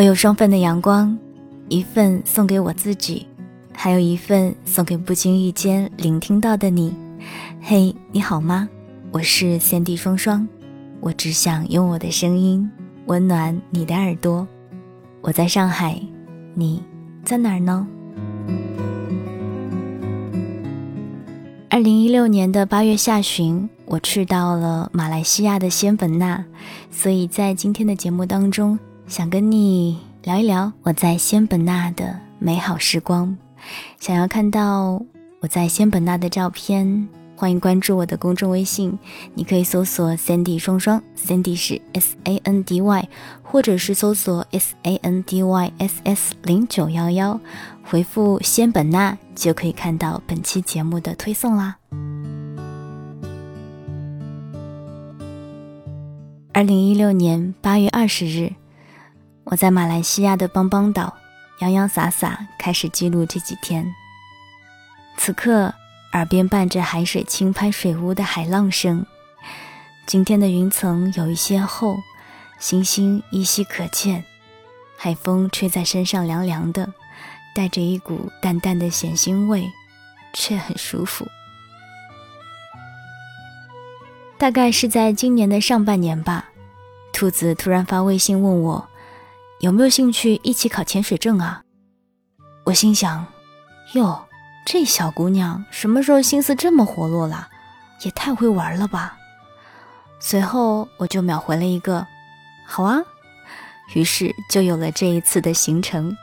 我有双份的阳光，一份送给我自己，还有一份送给不经意间聆听到的你。嘿，你好吗？我是三 D 双双，我只想用我的声音温暖你的耳朵。我在上海，你在哪儿呢？二零一六年的八月下旬，我去到了马来西亚的仙本那，所以在今天的节目当中。想跟你聊一聊我在仙本那的美好时光。想要看到我在仙本那的照片，欢迎关注我的公众微信。你可以搜索 Sandy 双双，Sandy 是 S A N D Y，或者是搜索 S A N D Y S S 零九幺幺，回复仙本那就可以看到本期节目的推送啦。二零一六年八月二十日。我在马来西亚的邦邦岛，洋洋洒洒开始记录这几天。此刻，耳边伴着海水轻拍水屋的海浪声。今天的云层有一些厚，星星依稀可见。海风吹在身上凉凉的，带着一股淡淡的咸腥味，却很舒服。大概是在今年的上半年吧，兔子突然发微信问我。有没有兴趣一起考潜水证啊？我心想，哟，这小姑娘什么时候心思这么活络了？也太会玩了吧！随后我就秒回了一个“好啊”，于是就有了这一次的行程。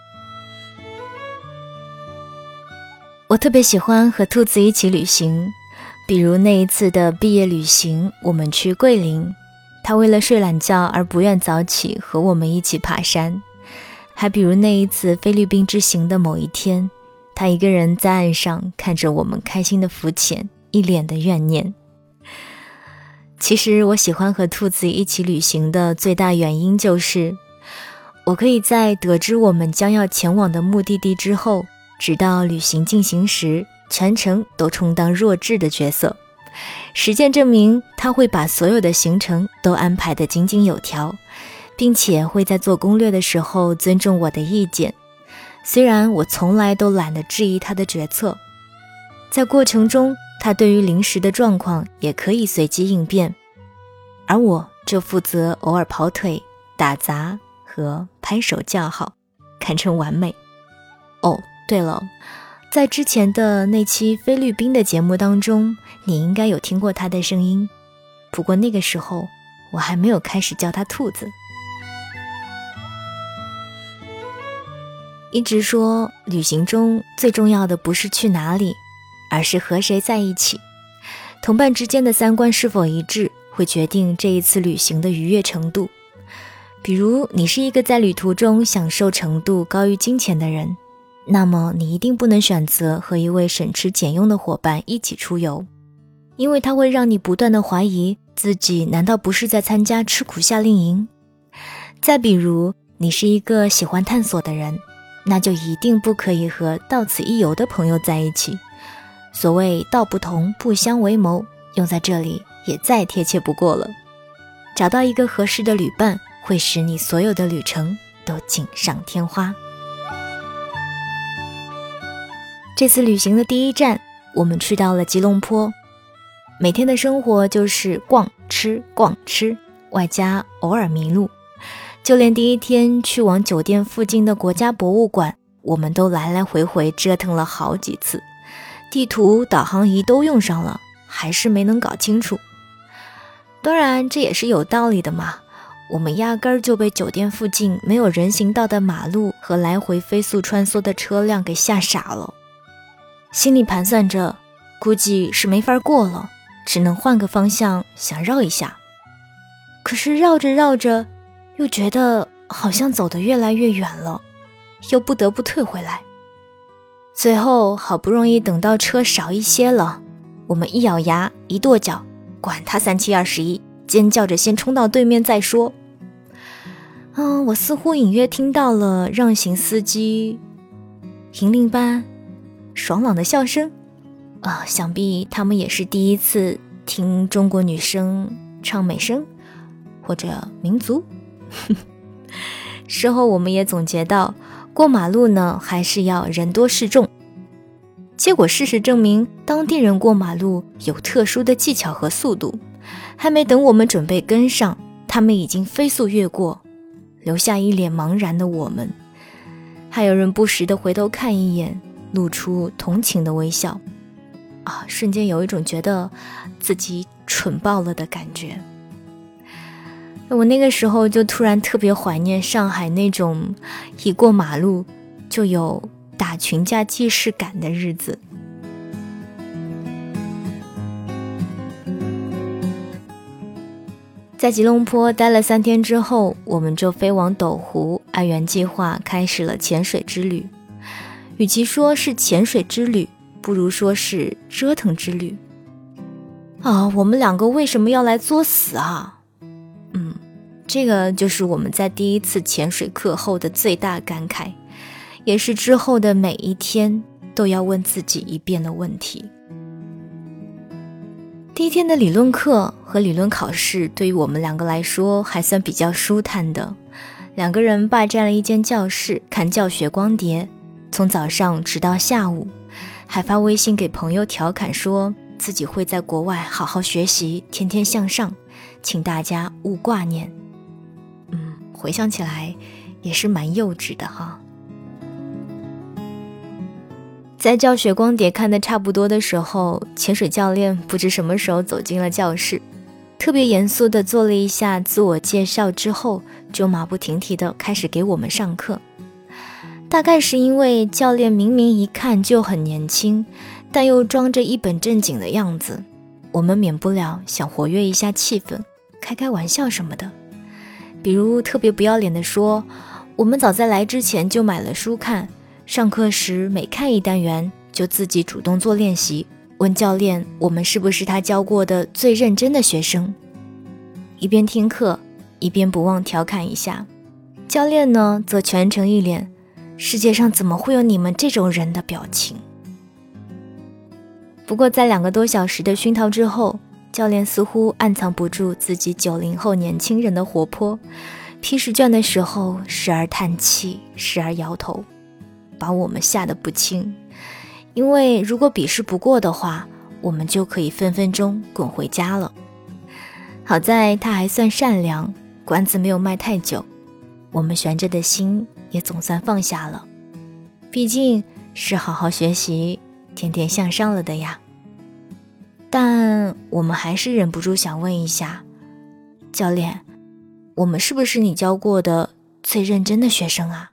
我特别喜欢和兔子一起旅行，比如那一次的毕业旅行，我们去桂林。他为了睡懒觉而不愿早起，和我们一起爬山。还比如那一次菲律宾之行的某一天，他一个人在岸上看着我们开心的浮潜，一脸的怨念。其实我喜欢和兔子一起旅行的最大原因就是，我可以在得知我们将要前往的目的地之后，直到旅行进行时，全程都充当弱智的角色。实践证明，他会把所有的行程都安排得井井有条，并且会在做攻略的时候尊重我的意见。虽然我从来都懒得质疑他的决策，在过程中，他对于临时的状况也可以随机应变，而我就负责偶尔跑腿、打杂和拍手叫好，堪称完美。哦，对了。在之前的那期菲律宾的节目当中，你应该有听过他的声音。不过那个时候我还没有开始叫他兔子。一直说旅行中最重要的不是去哪里，而是和谁在一起。同伴之间的三观是否一致，会决定这一次旅行的愉悦程度。比如，你是一个在旅途中享受程度高于金钱的人。那么你一定不能选择和一位省吃俭用的伙伴一起出游，因为他会让你不断的怀疑自己难道不是在参加吃苦夏令营。再比如，你是一个喜欢探索的人，那就一定不可以和到此一游的朋友在一起。所谓道不同不相为谋，用在这里也再贴切不过了。找到一个合适的旅伴，会使你所有的旅程都锦上添花。这次旅行的第一站，我们去到了吉隆坡。每天的生活就是逛吃逛吃，外加偶尔迷路。就连第一天去往酒店附近的国家博物馆，我们都来来回回折腾了好几次，地图、导航仪都用上了，还是没能搞清楚。当然，这也是有道理的嘛。我们压根儿就被酒店附近没有人行道的马路和来回飞速穿梭的车辆给吓傻了。心里盘算着，估计是没法过了，只能换个方向想绕一下。可是绕着绕着，又觉得好像走得越来越远了，又不得不退回来。最后好不容易等到车少一些了，我们一咬牙一跺脚，管他三七二十一，尖叫着先冲到对面再说。嗯，我似乎隐约听到了让行司机银铃般。爽朗的笑声，啊，想必他们也是第一次听中国女生唱美声或者民族。事后我们也总结到，过马路呢还是要人多势众。结果事实证明，当地人过马路有特殊的技巧和速度，还没等我们准备跟上，他们已经飞速越过，留下一脸茫然的我们。还有人不时的回头看一眼，露出同情的微笑。啊，瞬间有一种觉得自己蠢爆了的感觉。我那个时候就突然特别怀念上海那种一过马路就有。打群架既视感的日子，在吉隆坡待了三天之后，我们就飞往斗湖，按原计划开始了潜水之旅。与其说是潜水之旅，不如说是折腾之旅。啊，我们两个为什么要来作死啊？嗯，这个就是我们在第一次潜水课后的最大感慨。也是之后的每一天都要问自己一遍的问题。第一天的理论课和理论考试对于我们两个来说还算比较舒坦的，两个人霸占了一间教室看教学光碟，从早上直到下午，还发微信给朋友调侃说自己会在国外好好学习，天天向上，请大家勿挂念。嗯，回想起来也是蛮幼稚的哈。在教学光碟看的差不多的时候，潜水教练不知什么时候走进了教室，特别严肃地做了一下自我介绍之后，就马不停蹄地开始给我们上课。大概是因为教练明明一看就很年轻，但又装着一本正经的样子，我们免不了想活跃一下气氛，开开玩笑什么的，比如特别不要脸地说：“我们早在来之前就买了书看。”上课时每看一单元，就自己主动做练习，问教练我们是不是他教过的最认真的学生。一边听课，一边不忘调侃一下。教练呢，则全程一脸“世界上怎么会有你们这种人”的表情。不过在两个多小时的熏陶之后，教练似乎暗藏不住自己九零后年轻人的活泼，批试卷的时候时而叹气，时而摇头。把我们吓得不轻，因为如果笔试不过的话，我们就可以分分钟滚回家了。好在他还算善良，馆子没有卖太久，我们悬着的心也总算放下了。毕竟是好好学习，天天向上了的呀。但我们还是忍不住想问一下，教练，我们是不是你教过的最认真的学生啊？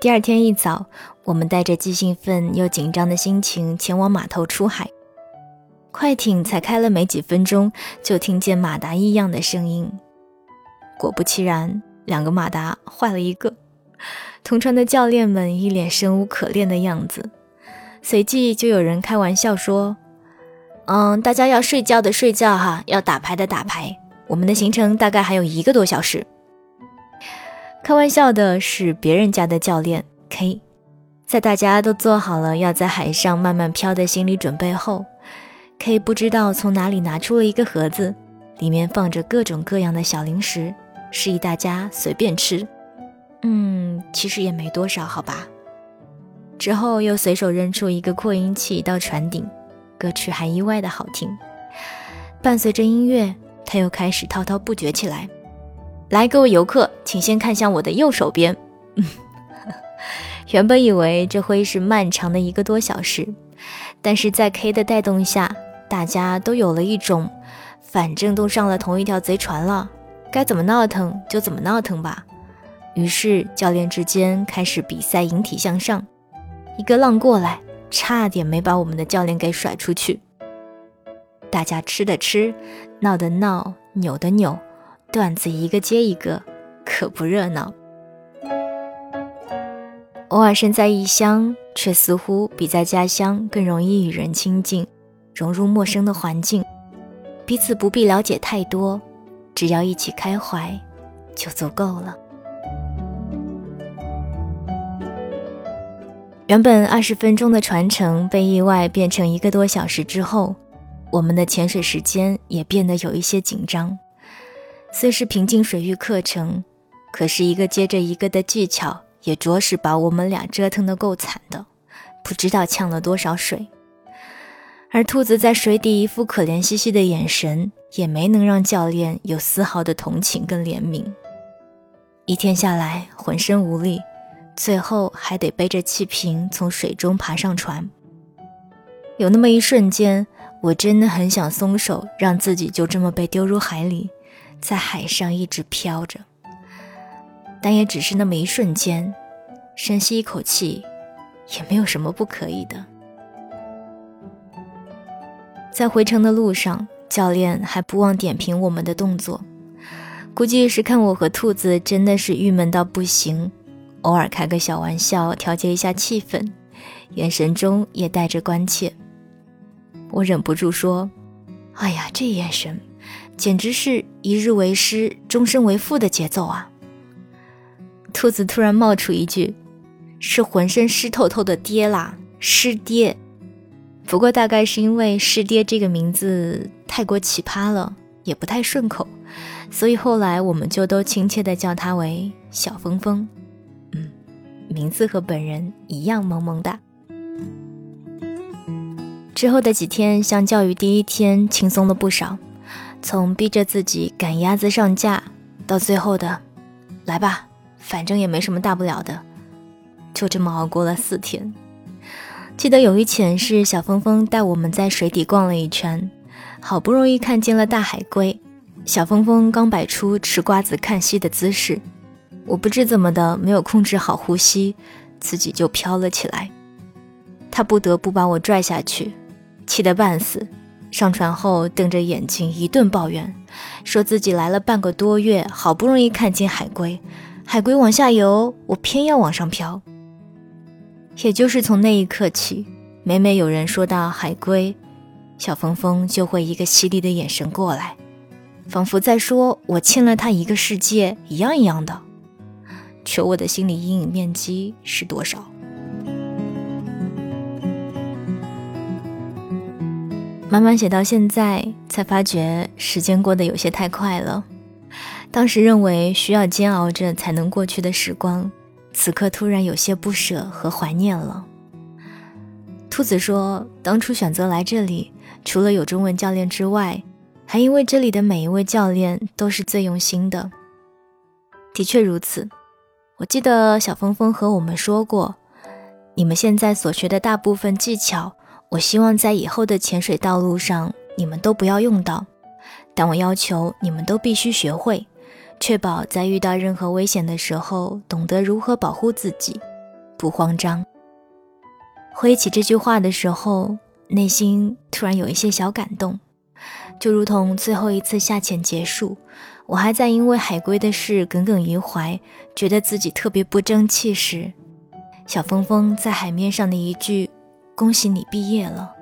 第二天一早，我们带着既兴奋又紧张的心情前往码头出海。快艇才开了没几分钟，就听见马达异样的声音。果不其然，两个马达坏了一个。同船的教练们一脸生无可恋的样子。随即就有人开玩笑说：“嗯，大家要睡觉的睡觉哈，要打牌的打牌。我们的行程大概还有一个多小时。”开玩笑的是别人家的教练 K，在大家都做好了要在海上慢慢飘的心理准备后，K 不知道从哪里拿出了一个盒子，里面放着各种各样的小零食，示意大家随便吃。嗯，其实也没多少，好吧。之后又随手扔出一个扩音器到船顶，歌曲还意外的好听。伴随着音乐，他又开始滔滔不绝起来。来，各位游客，请先看向我的右手边。原本以为这会是漫长的一个多小时，但是在 K 的带动下，大家都有了一种，反正都上了同一条贼船了，该怎么闹腾就怎么闹腾吧。于是教练之间开始比赛引体向上，一个浪过来，差点没把我们的教练给甩出去。大家吃的吃，闹的闹，扭的扭。段子一个接一个，可不热闹。偶尔身在异乡，却似乎比在家乡更容易与人亲近，融入陌生的环境。彼此不必了解太多，只要一起开怀，就足够了。原本二十分钟的传承被意外变成一个多小时之后，我们的潜水时间也变得有一些紧张。虽是平静水域课程，可是一个接着一个的技巧，也着实把我们俩折腾得够惨的，不知道呛了多少水。而兔子在水底一副可怜兮兮的眼神，也没能让教练有丝毫的同情跟怜悯。一天下来，浑身无力。最后还得背着气瓶从水中爬上船。有那么一瞬间，我真的很想松手，让自己就这么被丢入海里，在海上一直飘着。但也只是那么一瞬间，深吸一口气，也没有什么不可以的。在回程的路上，教练还不忘点评我们的动作，估计是看我和兔子真的是郁闷到不行。偶尔开个小玩笑，调节一下气氛，眼神中也带着关切。我忍不住说：“哎呀，这眼神，简直是一日为师，终身为父的节奏啊！”兔子突然冒出一句：“是浑身湿透透的爹啦，师爹。”不过大概是因为“师爹”这个名字太过奇葩了，也不太顺口，所以后来我们就都亲切地叫他为小峰峰。嗯名字和本人一样萌萌哒。之后的几天，相较于第一天轻松了不少。从逼着自己赶鸭子上架，到最后的“来吧，反正也没什么大不了的”，就这么熬过了四天。记得有一潜是小峰峰带我们在水底逛了一圈，好不容易看见了大海龟，小峰峰刚摆出吃瓜子看戏的姿势。我不知怎么的，没有控制好呼吸，自己就飘了起来。他不得不把我拽下去，气得半死。上船后，瞪着眼睛一顿抱怨，说自己来了半个多月，好不容易看见海龟，海龟往下游，我偏要往上飘。也就是从那一刻起，每每有人说到海龟，小峰峰就会一个犀利的眼神过来，仿佛在说我欠了他一个世界一样一样的。求我的心理阴影面积是多少？慢慢写到现在，才发觉时间过得有些太快了。当时认为需要煎熬着才能过去的时光，此刻突然有些不舍和怀念了。兔子说：“当初选择来这里，除了有中文教练之外，还因为这里的每一位教练都是最用心的。”的确如此。我记得小峰峰和我们说过，你们现在所学的大部分技巧，我希望在以后的潜水道路上你们都不要用到，但我要求你们都必须学会，确保在遇到任何危险的时候，懂得如何保护自己，不慌张。回忆起这句话的时候，内心突然有一些小感动，就如同最后一次下潜结束。我还在因为海龟的事耿耿于怀，觉得自己特别不争气时，小峰峰在海面上的一句“恭喜你毕业了”，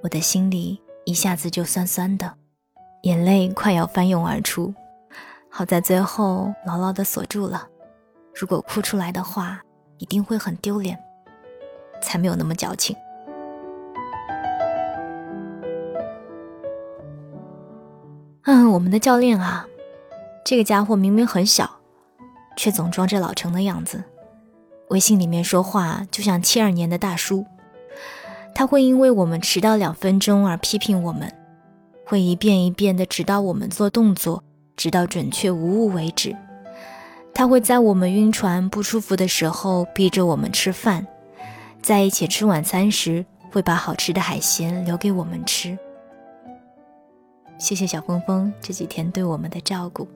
我的心里一下子就酸酸的，眼泪快要翻涌而出。好在最后牢牢的锁住了，如果哭出来的话，一定会很丢脸，才没有那么矫情。嗯，我们的教练啊。这个家伙明明很小，却总装着老成的样子。微信里面说话就像七二年的大叔。他会因为我们迟到两分钟而批评我们，会一遍一遍地指导我们做动作，直到准确无误为止。他会在我们晕船不舒服的时候逼着我们吃饭，在一起吃晚餐时会把好吃的海鲜留给我们吃。谢谢小峰峰这几天对我们的照顾。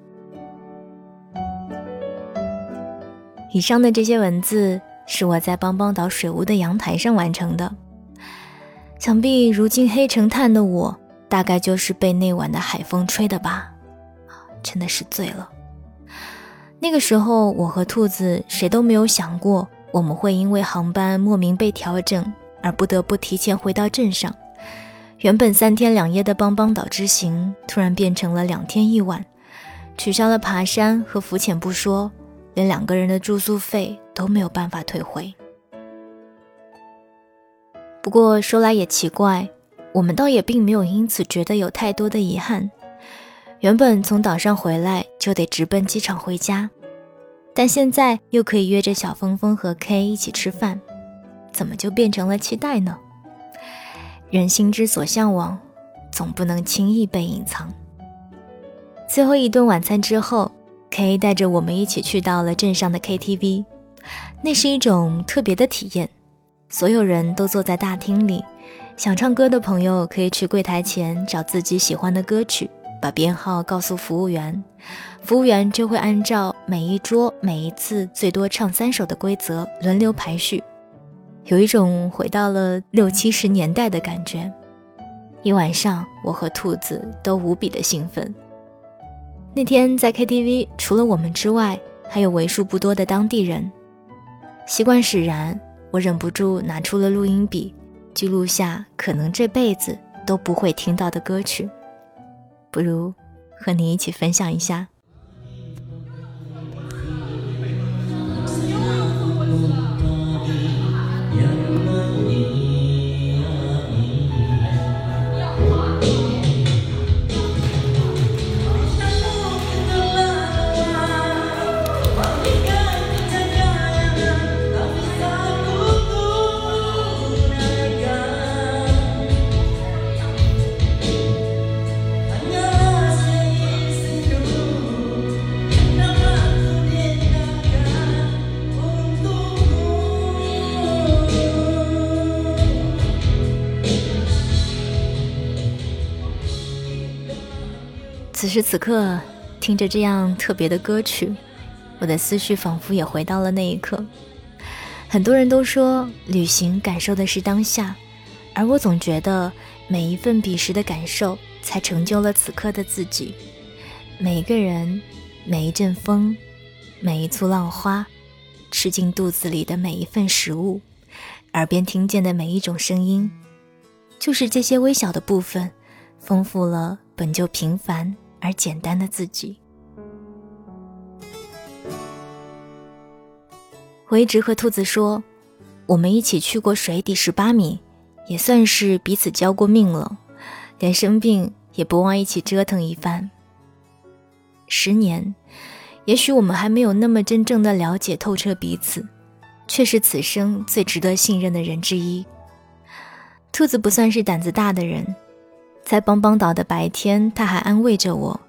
以上的这些文字是我在邦邦岛水屋的阳台上完成的。想必如今黑成炭的我，大概就是被那晚的海风吹的吧，真的是醉了。那个时候，我和兔子谁都没有想过，我们会因为航班莫名被调整而不得不提前回到镇上。原本三天两夜的邦邦岛之行，突然变成了两天一晚，取消了爬山和浮潜不说。连两个人的住宿费都没有办法退回。不过说来也奇怪，我们倒也并没有因此觉得有太多的遗憾。原本从岛上回来就得直奔机场回家，但现在又可以约着小峰峰和 K 一起吃饭，怎么就变成了期待呢？人心之所向往，总不能轻易被隐藏。最后一顿晚餐之后，K 带着我们一起去到了镇上的 KTV，那是一种特别的体验。所有人都坐在大厅里，想唱歌的朋友可以去柜台前找自己喜欢的歌曲，把编号告诉服务员，服务员就会按照每一桌每一次最多唱三首的规则轮流排序，有一种回到了六七十年代的感觉。一晚上，我和兔子都无比的兴奋。那天在 KTV，除了我们之外，还有为数不多的当地人。习惯使然。我忍不住拿出了录音笔，记录下可能这辈子都不会听到的歌曲，不如和你一起分享一下。此时此刻，听着这样特别的歌曲，我的思绪仿佛也回到了那一刻。很多人都说，旅行感受的是当下，而我总觉得每一份彼时的感受，才成就了此刻的自己。每一个人，每一阵风，每一簇浪花，吃进肚子里的每一份食物，耳边听见的每一种声音，就是这些微小的部分，丰富了本就平凡。而简单的自己，我一直和兔子说，我们一起去过水底十八米，也算是彼此交过命了。连生病也不忘一起折腾一番。十年，也许我们还没有那么真正的了解透彻彼此，却是此生最值得信任的人之一。兔子不算是胆子大的人。在邦邦岛的白天，他还安慰着我，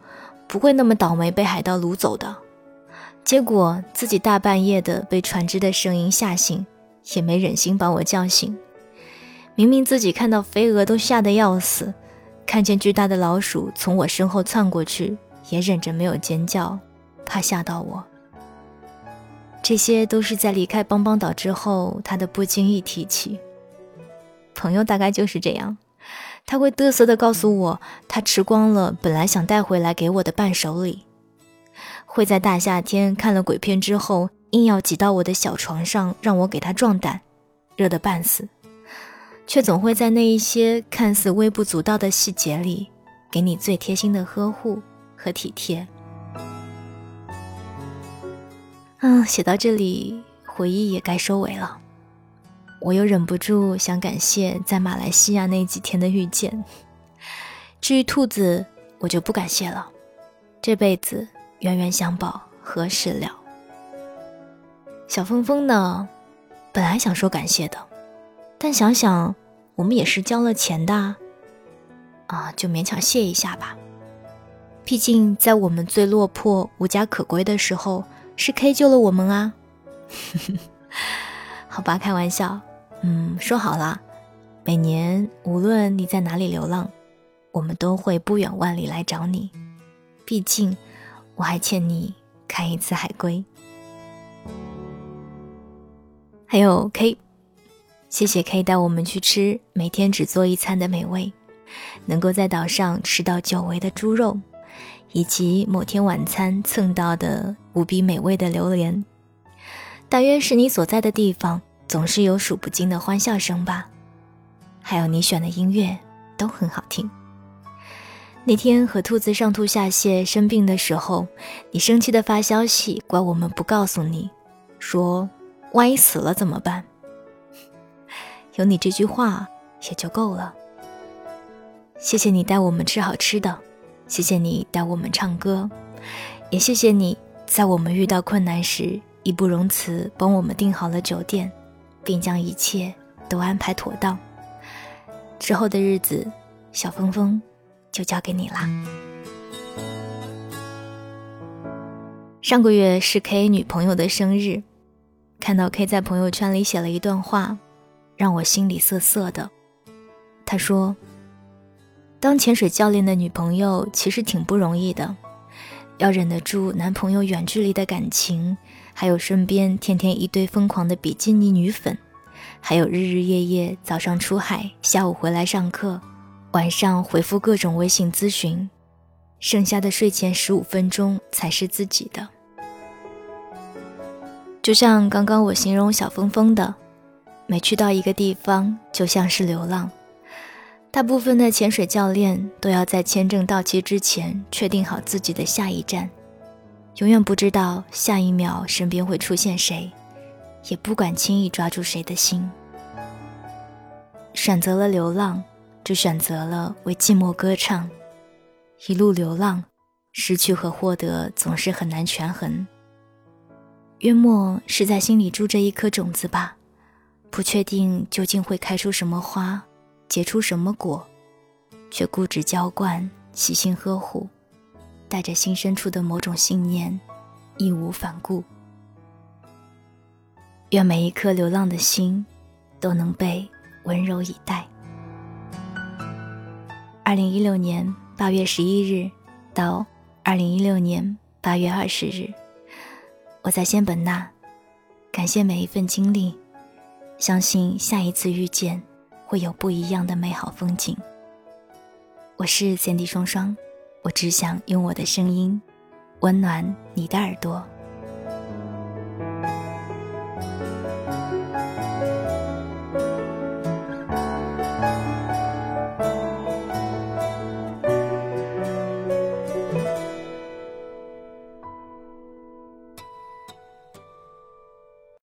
不会那么倒霉被海盗掳走的。结果自己大半夜的被船只的声音吓醒，也没忍心把我叫醒。明明自己看到飞蛾都吓得要死，看见巨大的老鼠从我身后窜过去，也忍着没有尖叫，怕吓到我。这些都是在离开邦邦岛之后，他的不经意提起。朋友大概就是这样。他会嘚瑟地告诉我，他吃光了本来想带回来给我的伴手礼；会在大夏天看了鬼片之后，硬要挤到我的小床上让我给他壮胆，热得半死；却总会在那一些看似微不足道的细节里，给你最贴心的呵护和体贴。嗯，写到这里，回忆也该收尾了。我又忍不住想感谢在马来西亚那几天的遇见。至于兔子，我就不感谢了。这辈子冤冤相报何时了？小峰峰呢？本来想说感谢的，但想想我们也是交了钱的，啊，就勉强谢一下吧。毕竟在我们最落魄、无家可归的时候，是 K 救了我们啊。好吧，开玩笑。嗯，说好了，每年无论你在哪里流浪，我们都会不远万里来找你。毕竟我还欠你看一次海龟。还有 K，谢谢 K 带我们去吃每天只做一餐的美味，能够在岛上吃到久违的猪肉，以及某天晚餐蹭到的无比美味的榴莲。大约是你所在的地方。总是有数不尽的欢笑声吧，还有你选的音乐都很好听。那天和兔子上吐下泻生病的时候，你生气的发消息怪我们不告诉你，说万一死了怎么办？有你这句话也就够了。谢谢你带我们吃好吃的，谢谢你带我们唱歌，也谢谢你在我们遇到困难时义不容辞帮我们订好了酒店，并将一切都安排妥当。之后的日子，小峰峰就交给你啦。上个月是 K 女朋友的生日，看到 K 在朋友圈里写了一段话，让我心里涩涩的。他说：“当潜水教练的女朋友其实挺不容易的，要忍得住男朋友远距离的感情，还有身边天天一堆疯狂的比基尼女粉，还有日日夜夜早上出海，下午回来上课，晚上回复各种微信咨询。”剩下的睡前十五分钟才是自己的，就像刚刚我形容小峰峰的，每去到一个地方就像是流浪。大部分的潜水教练都要在签证到期之前确定好自己的下一站，永远不知道下一秒身边会出现谁，也不敢轻易抓住谁的心。选择了流浪，就选择了为寂寞歌唱。一路流浪，失去和获得总是很难权衡。约莫是在心里住着一颗种子吧，不确定究竟会开出什么花，结出什么果，却固执浇灌，细心呵护，带着心深处的某种信念，义无反顾。愿每一颗流浪的心，都能被温柔以待。二零一六年。八月十一日到二零一六年八月二十日，我在仙本那，感谢每一份经历，相信下一次遇见会有不一样的美好风景。我是 Cindy 双双，我只想用我的声音温暖你的耳朵。